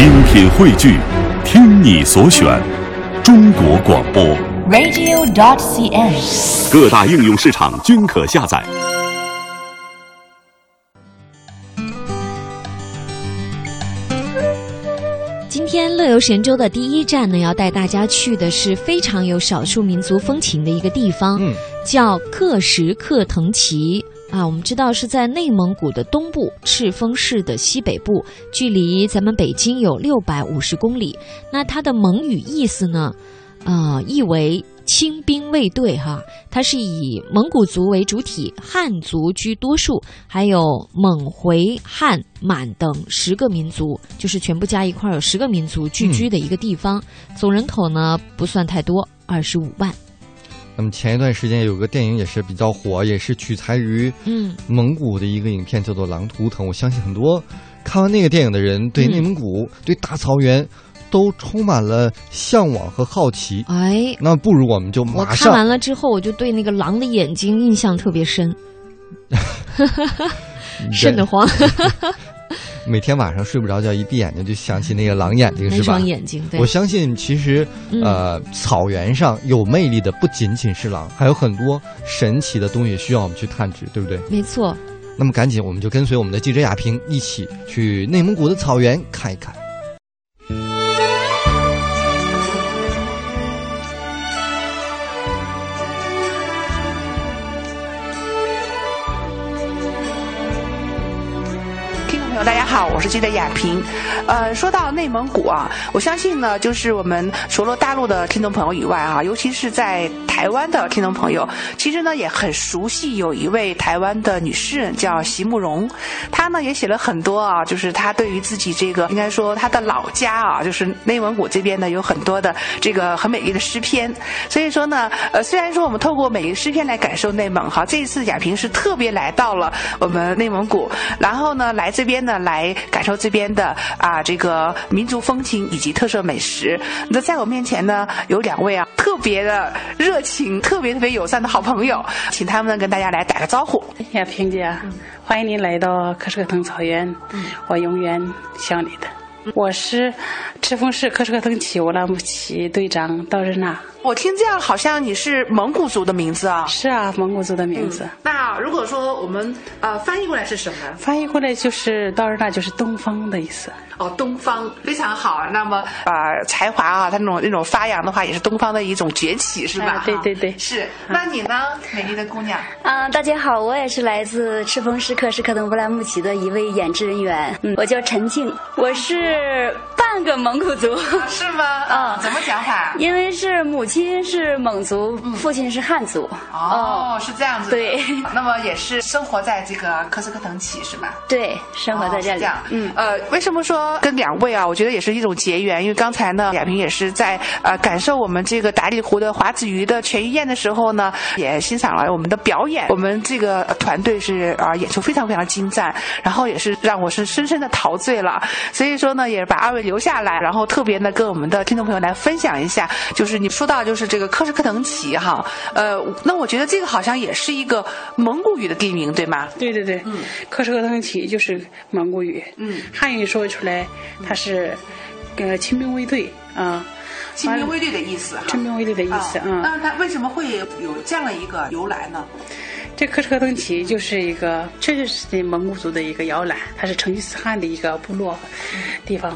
精品汇聚，听你所选，中国广播。radio.dot.cn，。各大应用市场均可下载。今天乐游神州的第一站呢，要带大家去的是非常有少数民族风情的一个地方，嗯叫克什克腾旗。啊，我们知道是在内蒙古的东部赤峰市的西北部，距离咱们北京有六百五十公里。那它的蒙语意思呢，呃，意为清兵卫队哈，它是以蒙古族为主体，汉族居多数，还有蒙、回、汉、满等十个民族，就是全部加一块儿有十个民族聚居的一个地方。总人口呢不算太多，二十五万。那么前一段时间有个电影也是比较火，也是取材于嗯蒙古的一个影片，叫做《狼图腾》。我相信很多看完那个电影的人，对嗯内蒙古、对大草原都充满了向往和好奇。哎，那不如我们就我看马上完了之后，我就对那个狼的眼睛印象特别深，瘆得慌。每天晚上睡不着觉，一闭眼睛就想起那个狼眼睛，是吧双？眼睛，对我，相信，其实，嗯呃，草原上有魅力的不仅仅是狼，还有很多神奇的东西需要我们去探知，对不对？没错。那么赶紧，我们就跟随我们的记者亚平一起去内蒙古的草原看一看。听众朋友，大家好，我是记者雅萍。呃，说到内蒙古啊，我相信呢，就是我们除了大陆的听众朋友以外啊，尤其是在台湾的听众朋友，其实呢也很熟悉有一位台湾的女诗人叫席慕容，她呢也写了很多啊，就是她对于自己这个应该说她的老家啊，就是内蒙古这边呢有很多的这个很美丽的诗篇。所以说呢，呃，虽然说我们透过美丽诗篇来感受内蒙哈，这一次雅萍是特别来到了我们内蒙古，然后呢来这边呢来感受这边的啊这个民族风情以及特色美食。那在我面前呢有两位啊特别的热情、特别特别友善的好朋友，请他们呢跟大家来打个招呼。哎呀萍姐，欢迎您来到克什克腾草原，我永远想你的。我是赤峰市克什克腾旗乌拉木齐队长道日娜。我听这样好像你是蒙古族的名字啊。是啊，蒙古族的名字，那如果说我们呃翻译过来是什么？翻译过来就是道日娜，就是东方的意思。哦，东方非常好。那么呃，才华啊，他那种那种发扬的话，也是东方的一种崛起，是吧？哎对对对是。那你呢，美丽的姑娘？嗯、大家好，我也是来自赤峰市克什克腾乌兰木齐的一位演职人员，嗯，我叫陈静，我是半个蒙古族，是吗？嗯、怎么讲法？因为是母亲是蒙族，父亲是汉族。哦，是这样子的。对 那么也是生活在这个科斯克腾旗是吧？对，生活在这里。哦这样，嗯，呃，为什么说跟两位啊？我觉得也是一种结缘，因为刚才呢，亚萍也是在呃感受我们这个达里湖的华子鱼的全鱼宴的时候呢，也欣赏了我们的表演。我们这个呃团队是啊、演出非常非常精湛，然后也是让我是深深的陶醉了。所以说呢，也把二位留下来，然后特别呢跟我们的听众朋友来分享一下，就是你说到就是这个科什克腾旗哈，呃，那我觉得这个好像也是一个蒙古语的地名，对吗？对对对，嗯克什克腾旗就是蒙古语，嗯，汉语说出来它是，呃，亲兵卫队啊，亲兵卫队的意思哈。亲兵卫队的意思啊啊。那它为什么会有这样的一个由来呢？这克什克腾旗就是一个，确实是蒙古族的一个摇篮，它是成吉思汗的一个部落地方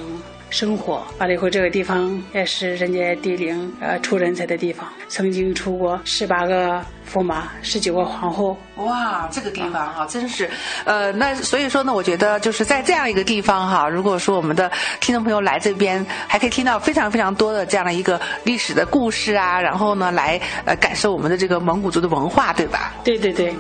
生活。完了以后，这个地方也是人杰地灵呃出人才的地方，曾经出过十八个驸马，十九个皇后。哇，这个地方哈、真是，呃，那所以说呢，我觉得就是在这样一个地方哈，如果说我们的听众朋友来这边，还可以听到非常非常多的这样的一个历史的故事啊，然后呢，来呃感受我们的这个蒙古族的文化，对吧？对对对，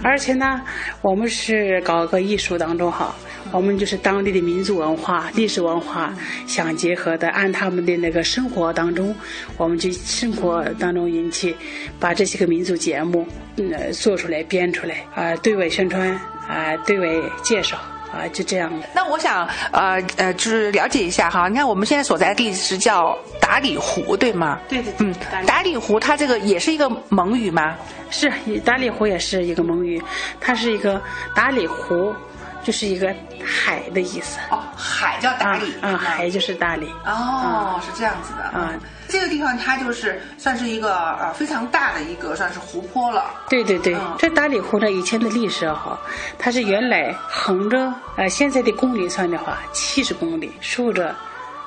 而且呢，我们是搞个艺术当中哈，我们就是当地的民族文化、历史文化相结合的，按他们的那个生活当中，我们就生活当中引起，把这些个民族节目，嗯，做出来、编出来，啊、对外宣传，啊、对外介绍，啊、就这样的。那我想呃呃，就是了解一下哈，你看我们现在所在的地是叫达里湖，对吗？对对嗯，达里湖它这个也是一个蒙语吗？是达里湖也是一个蒙语，它是一个达里湖，就是一个海的意思。哦，海叫大理啊，海就是大理。哦，是这样子的啊。这个地方它就是算是一个呃非常大的一个算是湖泊了。对对对，这大理湖呢以前的历史哈，它是原来横着呃现在的公里算的话七十公里，竖着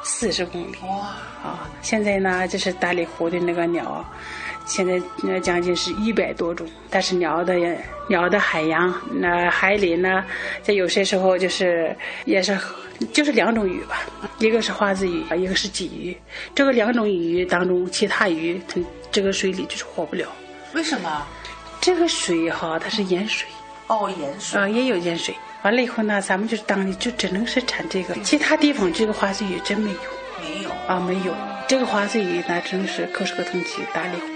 四十公里。哇啊！现在呢就是大理湖的那个鸟。现在那将近是一百多种，但是鸟的鸟的海洋那海里呢，在有些时候就是也是就是两种鱼吧，一个是花子鱼，一个是鲫鱼。这个两种鱼当中，其他鱼它这个水里就是活不了。为什么？这个水哈，它是盐水。哦，盐水。啊，也有盐水。完了以后呢，咱们就是当地就只能是产这个，其他地方这个花子鱼真没有。没有。啊，没有。这个花子鱼那真的是可是个东西，大理。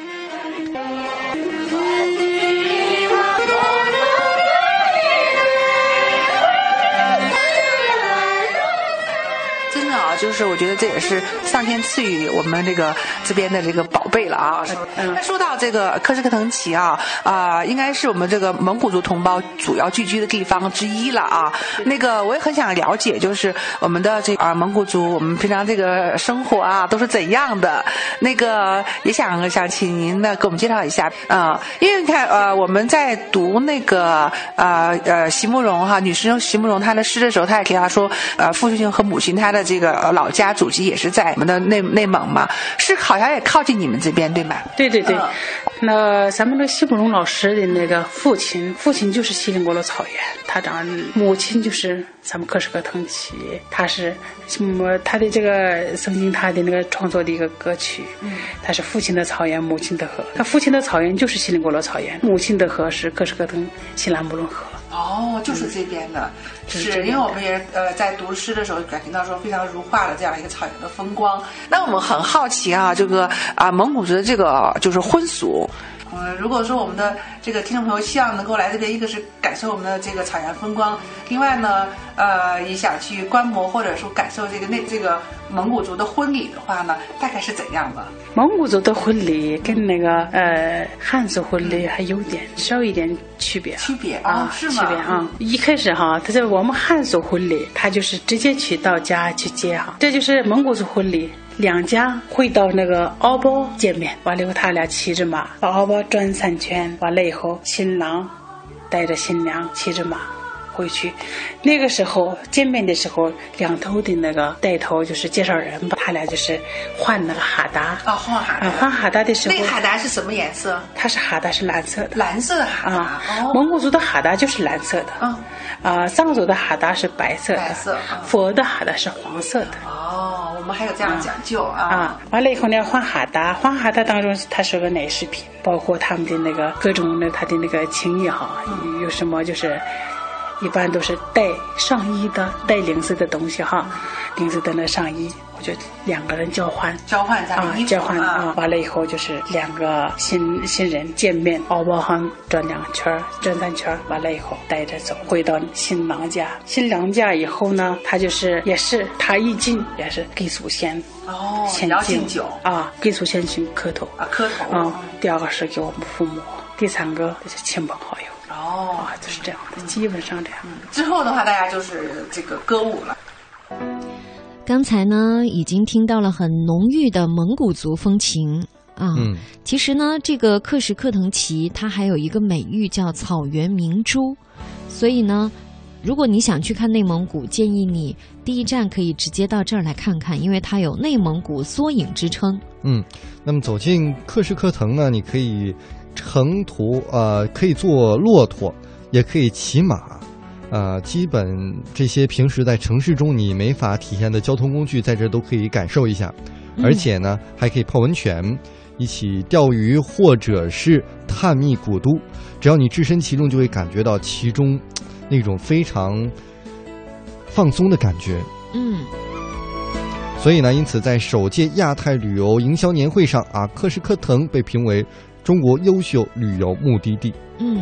就是我觉得这也是上天赐予我们这个这边的这个宝贝了啊。那说到这个科什克腾旗啊，啊，应该是我们这个蒙古族同胞主要聚居的地方之一了啊。那个我也很想了解，就是我们的这啊蒙古族，我们平常这个生活啊都是怎样的？那个也想想请您呢给我们介绍一下啊，因为你看呃我们在读那个呃呃席慕容哈女诗人席慕容她的诗的时候，她也提到说呃父亲和母亲她的。这个老家祖籍也是在我们的内内蒙嘛，是好像也靠近你们这边对吗？对对对，那咱们的西慕容老师的那个父亲，父亲就是锡林郭勒草原，他长母亲就是咱们克什克腾旗，他是什么？他的这个曾经他的那个创作的一个歌曲，嗯，他是父亲的草原，母亲的河，他父亲的草原就是锡林郭勒草原，母亲的河是克什克腾锡兰木伦河。哦，就是这边的，是因为我们也呃在读诗的时候感觉到说非常如画的这样一个草原的风光。那我们很好奇啊，这个啊蒙古族的这个就是婚俗。嗯，如果说我们的这个听众朋友希望能够来这边，一个是感受我们的这个草原风光，另外呢，呃，也想去观摩或者说感受这个那这个蒙古族的婚礼的话呢，大概是怎样的？蒙古族的婚礼跟那个呃汉族婚礼还有点稍一点区别。区别啊，是吗？区别啊，一开始哈，他在我们汉族婚礼，他就是直接去到家去接哈，这就是蒙古族婚礼。两家会到那个敖包见面，完了以后他俩骑着马把敖包转三圈，完了以后新郎带着新娘骑着马回去。那个时候见面的时候，两头的那个带头就是介绍人吧，他俩就是换那个哈达。啊，换哈达，换哈达的时候，那哈达是什么颜色？它是哈达是蓝色的，蓝色的哈达。蒙古族的哈达就是蓝色的，啊，啊，藏族的哈达是白色的，白色，佛的哈达是黄色的。哦。我们还有这样讲究啊！啊，完了以后呢，换哈达，换哈达当中它是个奶食品，包括他们的那个各种的他的那个情谊哈，有什么就是，一般都是带上衣的，带领子的东西哈，领子的那上衣。就两个人交换，交换啊，交换啊，完了以后就是两个新新人见面，敖包行转两圈，转三圈，完了以后带着走，回到新郎家。新郎家以后呢，他就是也是他一进也是给祖先哦，先敬酒啊，给祖先去磕头啊，磕头啊。第二个是给我们父母，第三个就是亲朋好友哦，啊，就是这样的，基本上这样。之后的话，大家就是这个歌舞了。刚才呢，已经听到了很浓郁的蒙古族风情啊。嗯，其实呢，这个克什克腾旗它还有一个美誉叫草原明珠，所以呢，如果你想去看内蒙古，建议你第一站可以直接到这儿来看看，因为它有内蒙古缩影之称。嗯，那么走进克什克腾呢，你可以乘途呃，可以坐骆驼，也可以骑马。呃，基本这些平时在城市中你没法体验的交通工具，在这都可以感受一下，而且呢，还可以泡温泉，一起钓鱼，或者是探秘古都。只要你置身其中，就会感觉到其中那种非常放松的感觉。嗯。所以呢，因此在首届亚太旅游营销年会上啊，克什克腾被评为中国优秀旅游目的地。嗯。